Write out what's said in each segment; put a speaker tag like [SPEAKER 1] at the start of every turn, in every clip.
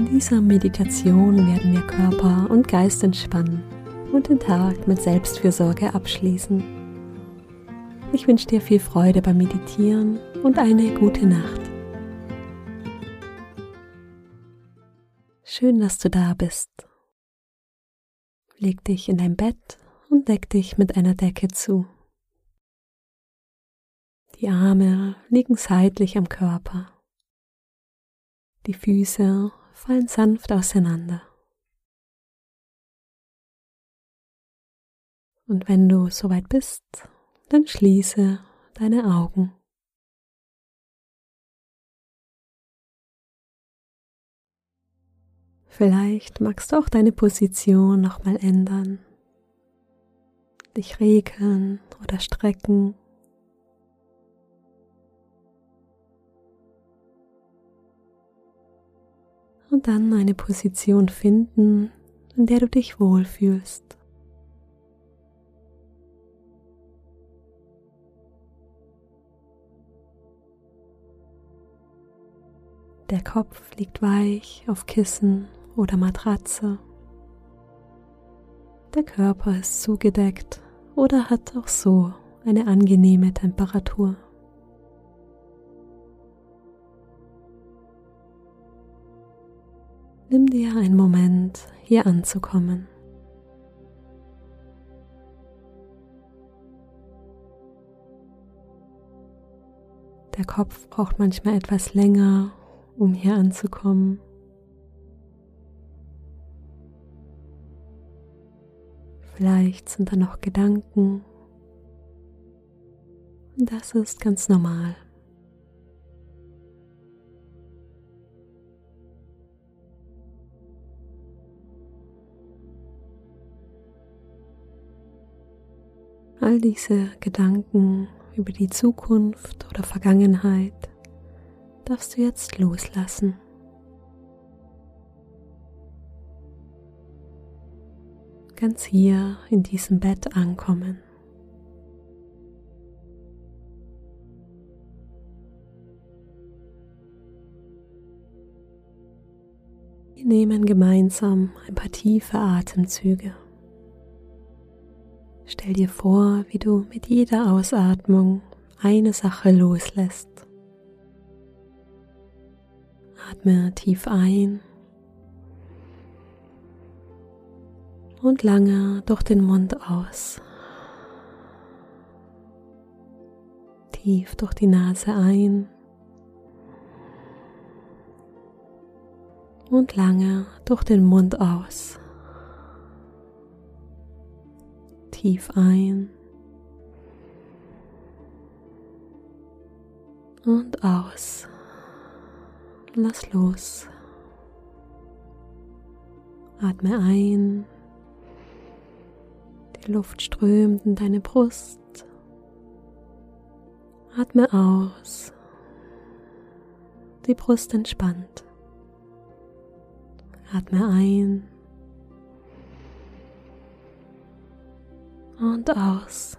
[SPEAKER 1] In dieser Meditation werden wir Körper und Geist entspannen und den Tag mit Selbstfürsorge abschließen. Ich wünsche dir viel Freude beim Meditieren und eine gute Nacht. Schön, dass du da bist. Leg dich in dein Bett und deck dich mit einer Decke zu. Die Arme liegen seitlich am Körper. Die Füße fallen sanft auseinander. Und wenn du soweit bist, dann schließe deine Augen. Vielleicht magst du auch deine Position nochmal ändern, dich regeln oder strecken. Und dann eine Position finden, in der du dich wohlfühlst. Der Kopf liegt weich auf Kissen oder Matratze. Der Körper ist zugedeckt oder hat auch so eine angenehme Temperatur. Nimm dir einen Moment, hier anzukommen. Der Kopf braucht manchmal etwas länger, um hier anzukommen. Vielleicht sind da noch Gedanken. Und das ist ganz normal. All diese Gedanken über die Zukunft oder Vergangenheit darfst du jetzt loslassen. Ganz hier in diesem Bett ankommen. Wir nehmen gemeinsam ein paar tiefe Atemzüge. Stell dir vor, wie du mit jeder Ausatmung eine Sache loslässt. Atme tief ein und lange durch den Mund aus. Tief durch die Nase ein und lange durch den Mund aus. Tief ein und aus. Lass los. Atme ein. Die Luft strömt in deine Brust. Atme aus. Die Brust entspannt. Atme ein. Und aus.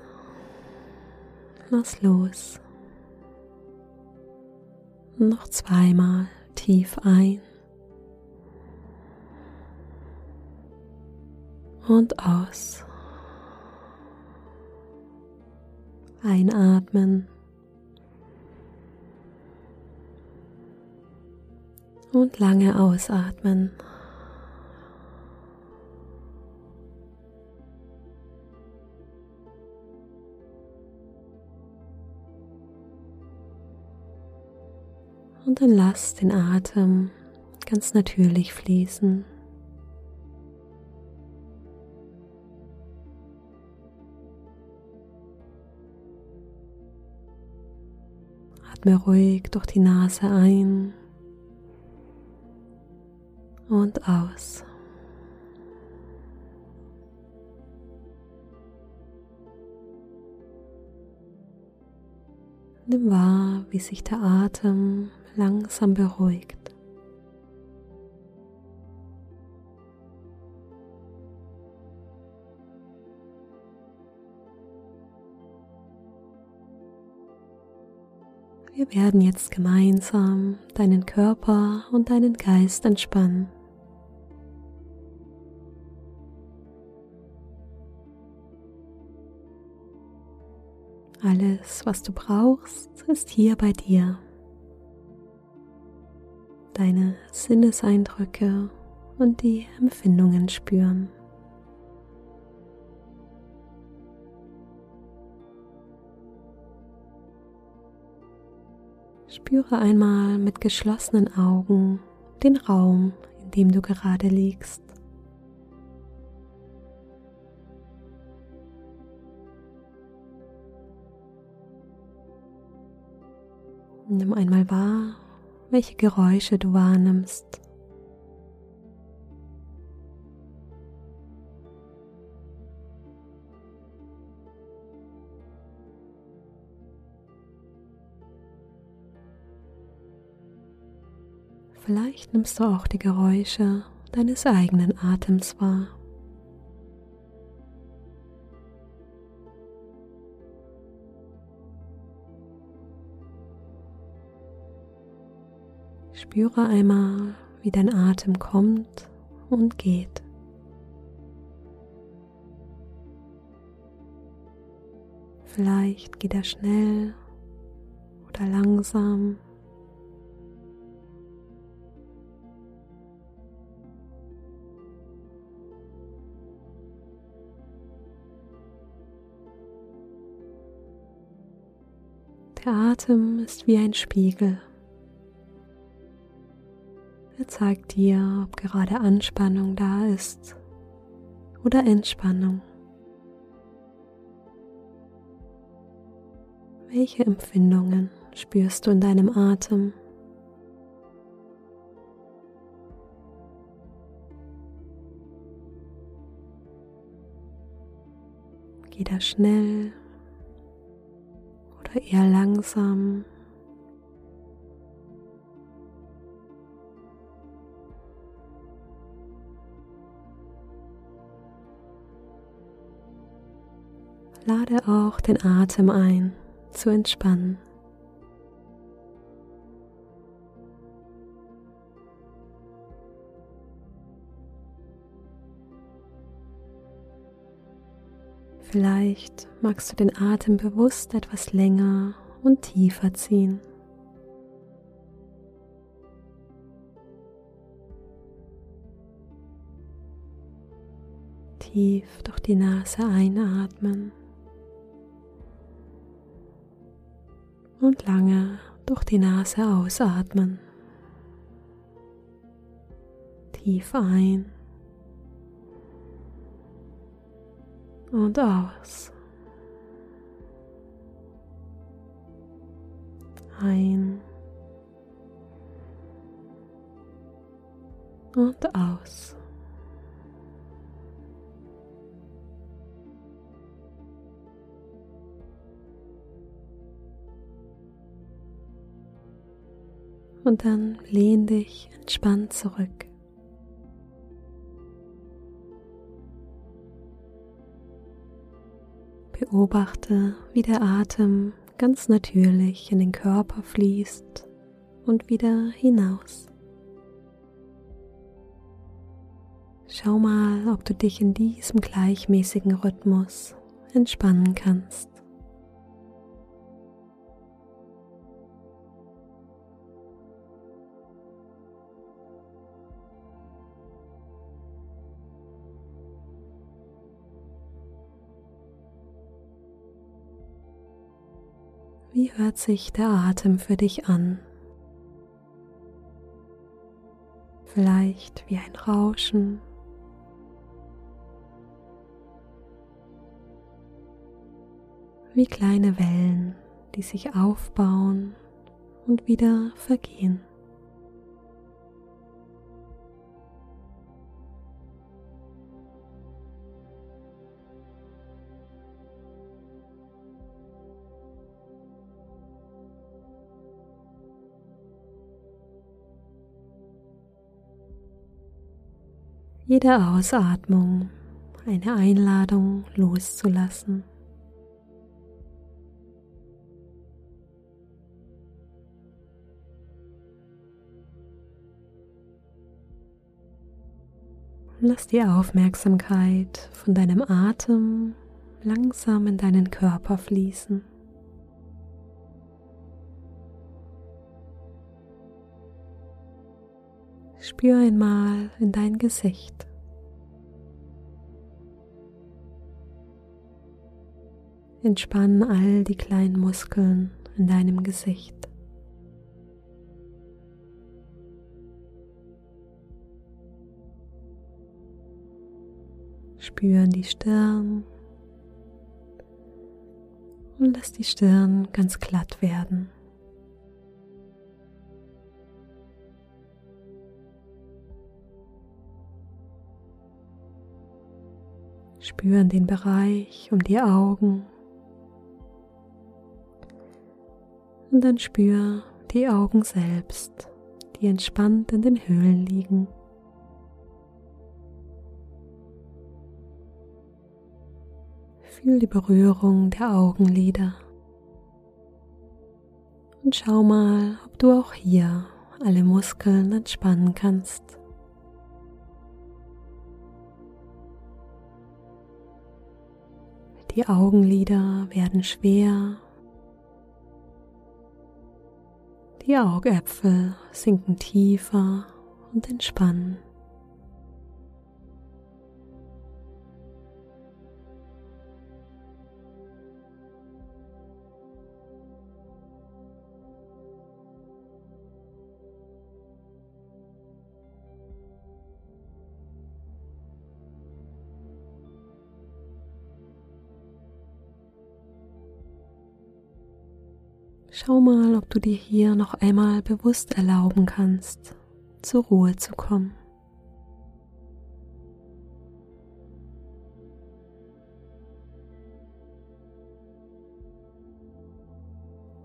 [SPEAKER 1] Lass los. Noch zweimal tief ein und aus. Einatmen und lange ausatmen. Und dann lass den Atem ganz natürlich fließen. Atme ruhig durch die Nase ein und aus. Nimm wahr, wie sich der Atem langsam beruhigt. Wir werden jetzt gemeinsam deinen Körper und deinen Geist entspannen. Alles, was du brauchst, ist hier bei dir. Deine Sinneseindrücke und die Empfindungen spüren. Spüre einmal mit geschlossenen Augen den Raum, in dem du gerade liegst. Nimm einmal wahr, welche Geräusche du wahrnimmst. Vielleicht nimmst du auch die Geräusche deines eigenen Atems wahr. Spüre einmal, wie dein Atem kommt und geht. Vielleicht geht er schnell oder langsam. Der Atem ist wie ein Spiegel. Zeigt dir, ob gerade Anspannung da ist oder Entspannung. Welche Empfindungen spürst du in deinem Atem? Geht er schnell oder eher langsam? Lade auch den Atem ein, zu entspannen. Vielleicht magst du den Atem bewusst etwas länger und tiefer ziehen. Tief durch die Nase einatmen. Und lange durch die Nase ausatmen. Tief ein und aus. Ein und aus. Und dann lehn dich entspannt zurück. Beobachte, wie der Atem ganz natürlich in den Körper fließt und wieder hinaus. Schau mal, ob du dich in diesem gleichmäßigen Rhythmus entspannen kannst. Wie hört sich der Atem für dich an? Vielleicht wie ein Rauschen. Wie kleine Wellen, die sich aufbauen und wieder vergehen. Jede Ausatmung eine Einladung loszulassen. Lass die Aufmerksamkeit von deinem Atem langsam in deinen Körper fließen. Spür einmal in dein Gesicht. Entspann all die kleinen Muskeln in deinem Gesicht. Spüren die Stirn und lass die Stirn ganz glatt werden. Spüren den Bereich um die Augen und dann spür die Augen selbst, die entspannt in den Höhlen liegen. Fühl die Berührung der Augenlider und schau mal, ob du auch hier alle Muskeln entspannen kannst. Die Augenlider werden schwer Die Augäpfel sinken tiefer und entspannen. Schau mal, ob du dir hier noch einmal bewusst erlauben kannst, zur Ruhe zu kommen.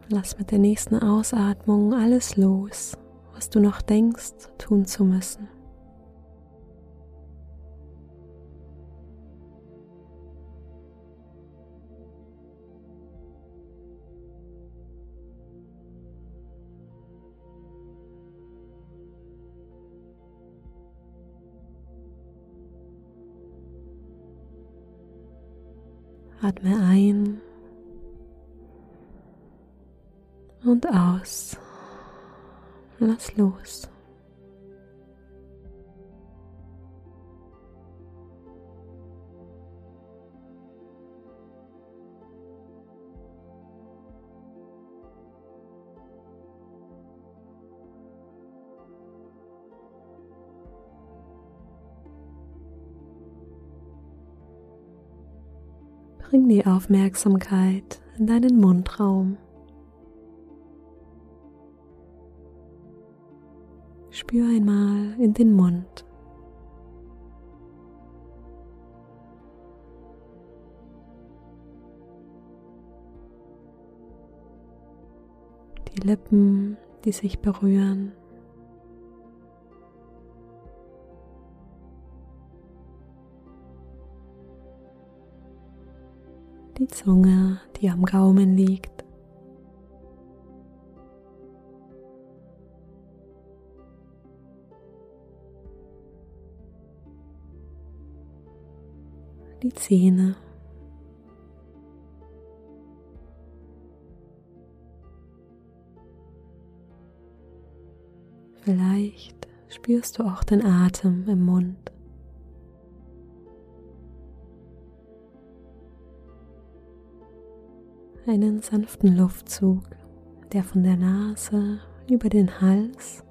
[SPEAKER 1] Lass mit der nächsten Ausatmung alles los, was du noch denkst tun zu müssen. Atme ein und aus. Lass los. Bring die Aufmerksamkeit in deinen Mundraum. Spür einmal in den Mund. Die Lippen, die sich berühren. Die Zunge, die am Gaumen liegt. Die Zähne. Vielleicht spürst du auch den Atem im Mund. Einen sanften Luftzug, der von der Nase über den Hals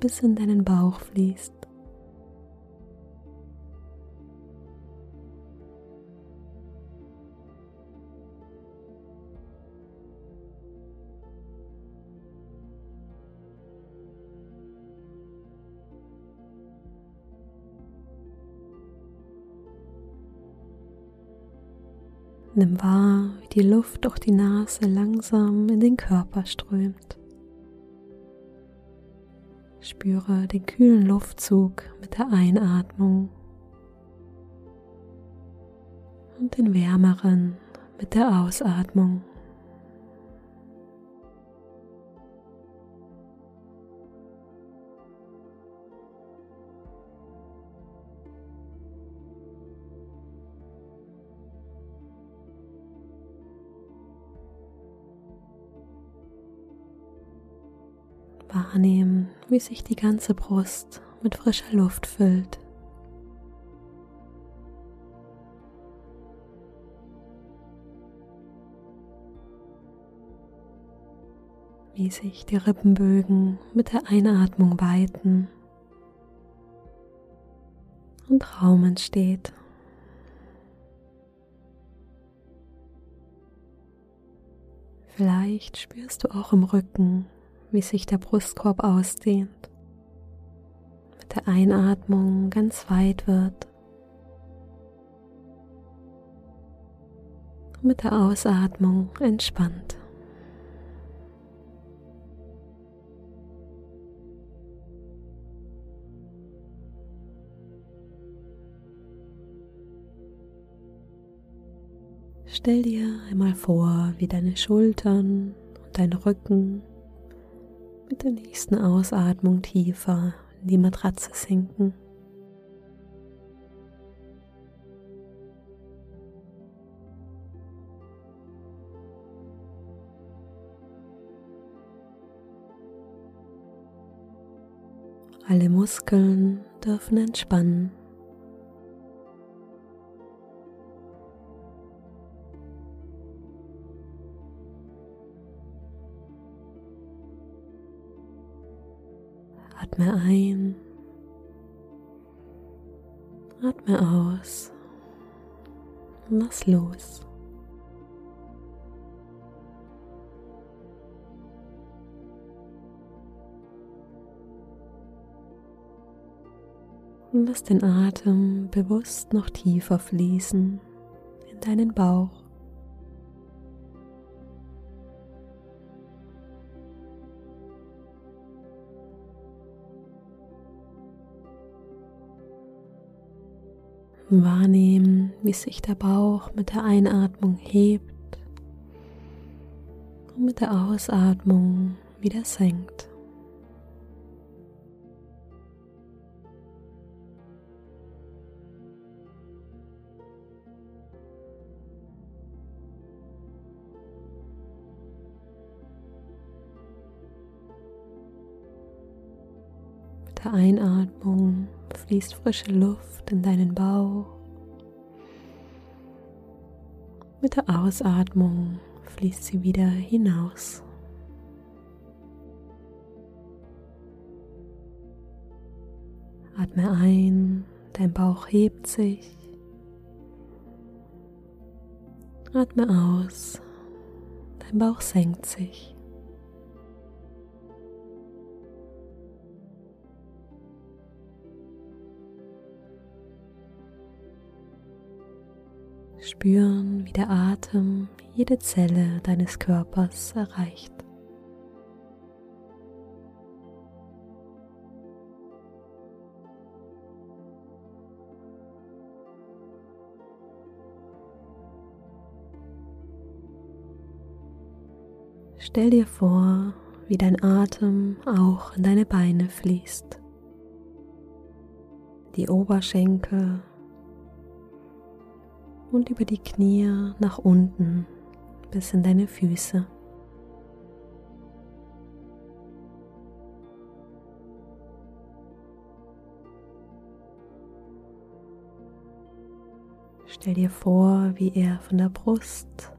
[SPEAKER 1] bis in deinen Bauch fließt. Nimm wahr, die Luft durch die Nase langsam in den Körper strömt. Spüre den kühlen Luftzug mit der Einatmung und den wärmeren mit der Ausatmung. Wahrnehmen, wie sich die ganze Brust mit frischer Luft füllt. Wie sich die Rippenbögen mit der Einatmung weiten und Raum entsteht. Vielleicht spürst du auch im Rücken, wie sich der Brustkorb ausdehnt, mit der Einatmung ganz weit wird und mit der Ausatmung entspannt. Stell dir einmal vor, wie deine Schultern und dein Rücken mit der nächsten Ausatmung tiefer in die Matratze sinken. Alle Muskeln dürfen entspannen. Atme ein, atme aus, lass los. Lass den Atem bewusst noch tiefer fließen in deinen Bauch. Wahrnehmen, wie sich der Bauch mit der Einatmung hebt und mit der Ausatmung wieder senkt. Mit der Einatmung fließt frische Luft in deinen Bauch. Mit der Ausatmung fließt sie wieder hinaus. Atme ein, dein Bauch hebt sich. Atme aus, dein Bauch senkt sich. Spüren, wie der Atem jede Zelle deines Körpers erreicht. Stell dir vor, wie dein Atem auch in deine Beine fließt. Die Oberschenkel und über die Knie nach unten bis in deine Füße. Stell dir vor, wie er von der Brust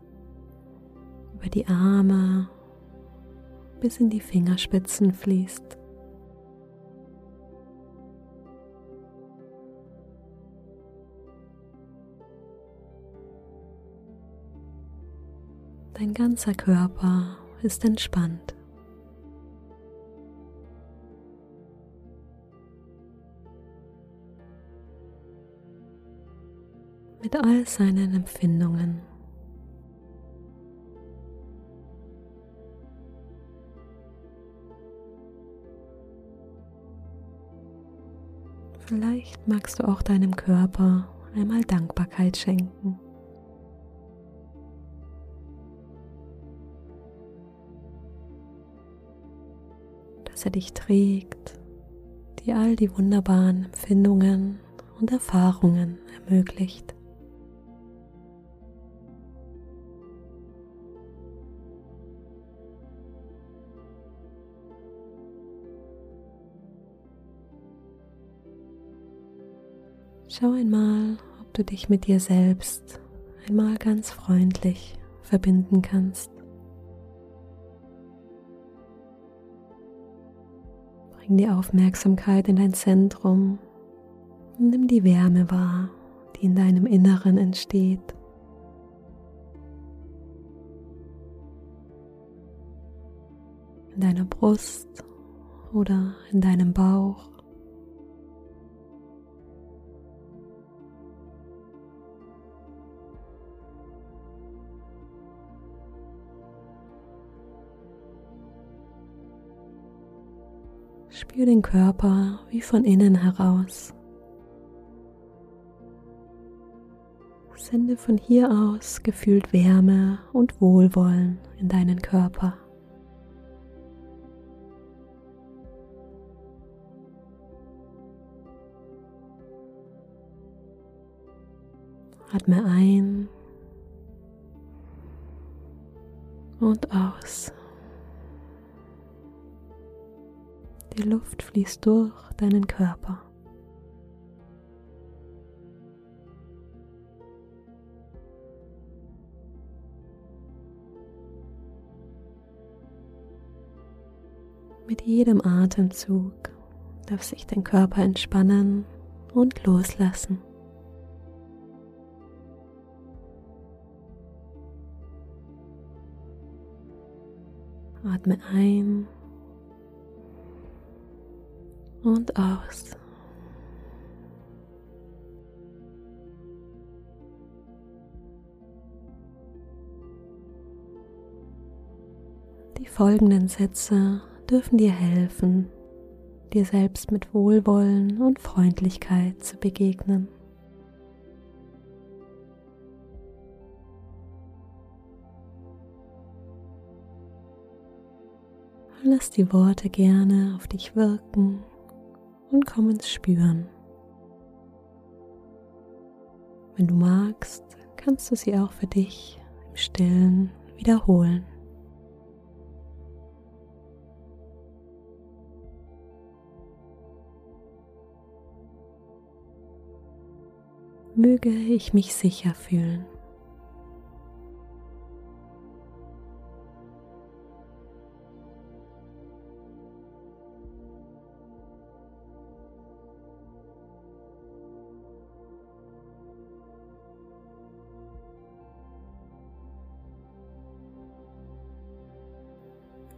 [SPEAKER 1] über die Arme bis in die Fingerspitzen fließt. Dein ganzer Körper ist entspannt. Mit all seinen Empfindungen. Vielleicht magst du auch deinem Körper einmal Dankbarkeit schenken dass er dich trägt, dir all die wunderbaren Empfindungen und Erfahrungen ermöglicht. Schau einmal, ob du dich mit dir selbst einmal ganz freundlich verbinden kannst. Bring die Aufmerksamkeit in dein Zentrum und nimm die Wärme wahr, die in deinem Inneren entsteht. In deiner Brust oder in deinem Bauch. Spür den Körper wie von innen heraus. Sende von hier aus gefühlt Wärme und Wohlwollen in deinen Körper. Atme ein und aus. Die Luft fließt durch deinen Körper. Mit jedem Atemzug darf sich dein Körper entspannen und loslassen. Atme ein und aus. Die folgenden Sätze dürfen dir helfen, dir selbst mit Wohlwollen und Freundlichkeit zu begegnen. Lass die Worte gerne auf dich wirken und komm ins Spüren. Wenn du magst, kannst du sie auch für dich im Stillen wiederholen. Möge ich mich sicher fühlen.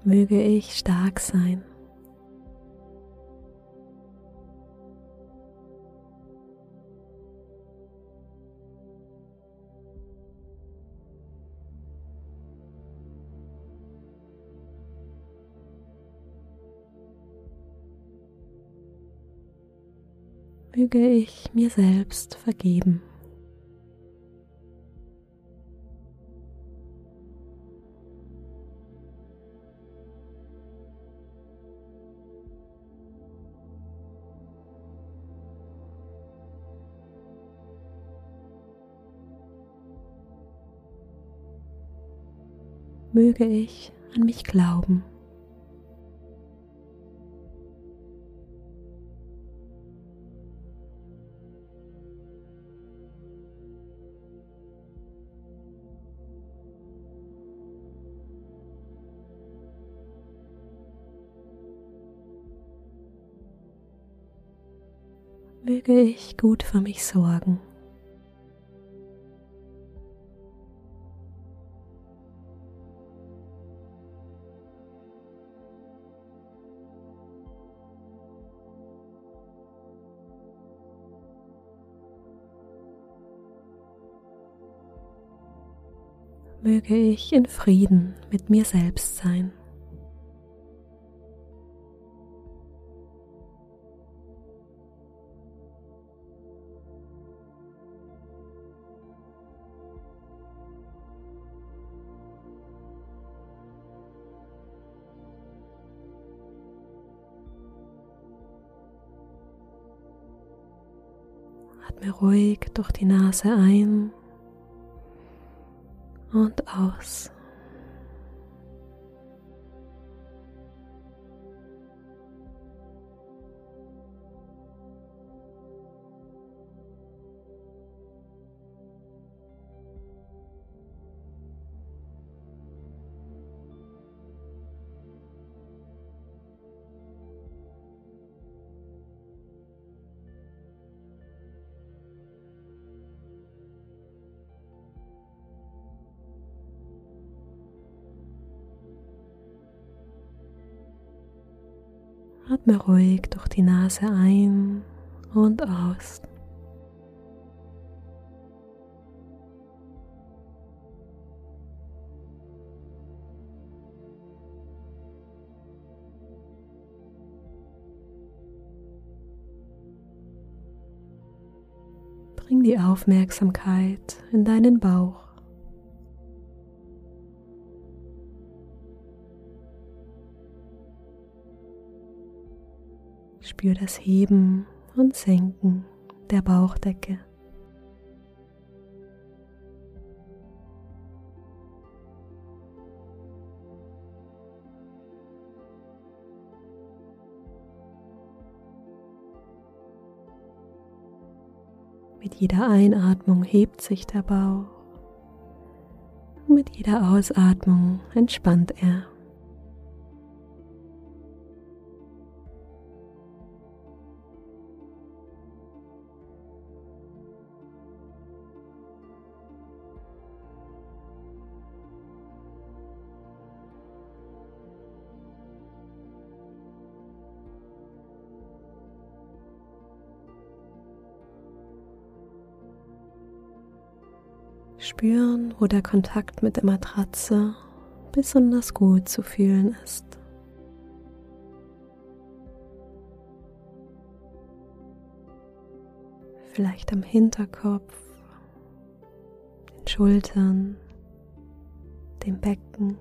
[SPEAKER 1] Möge ich stark sein. Möge ich mir selbst vergeben. Möge ich an mich glauben. Möge ich gut für mich sorgen. möge ich in Frieden mit mir selbst sein. Atme ruhig durch die Nase ein und aus. Atme ruhig durch die Nase ein und aus. Bring die Aufmerksamkeit in deinen Bauch. Spür das Heben und Senken der Bauchdecke. Mit jeder Einatmung hebt sich der Bauch mit jeder Ausatmung entspannt er. Spüren, wo der Kontakt mit der Matratze besonders gut zu fühlen ist. Vielleicht am Hinterkopf, den Schultern, dem Becken.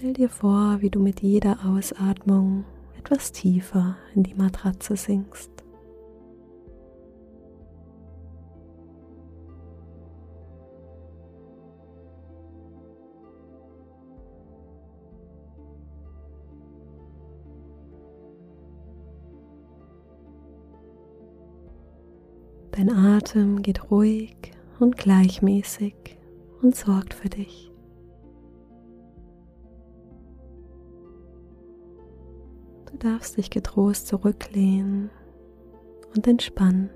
[SPEAKER 1] Stell dir vor, wie du mit jeder Ausatmung etwas tiefer in die Matratze sinkst. Dein Atem geht ruhig und gleichmäßig und sorgt für dich. Darfst dich getrost zurücklehnen und entspannen.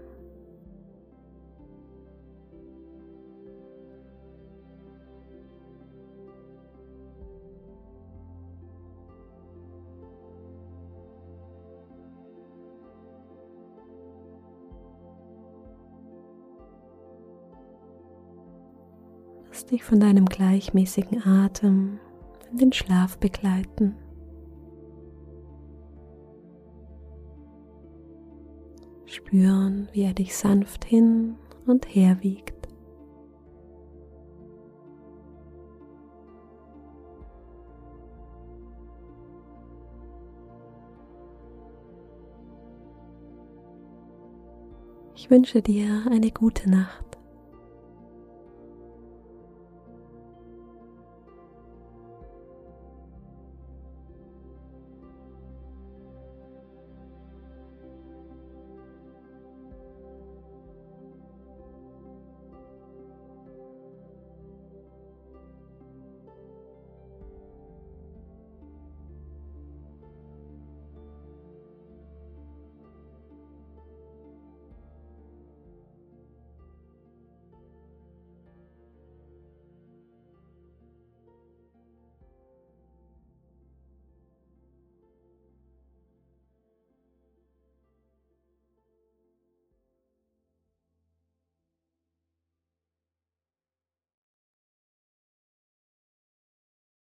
[SPEAKER 1] Lass dich von deinem gleichmäßigen Atem in den Schlaf begleiten. Spüren, wie er dich sanft hin und her wiegt. Ich wünsche dir eine gute Nacht.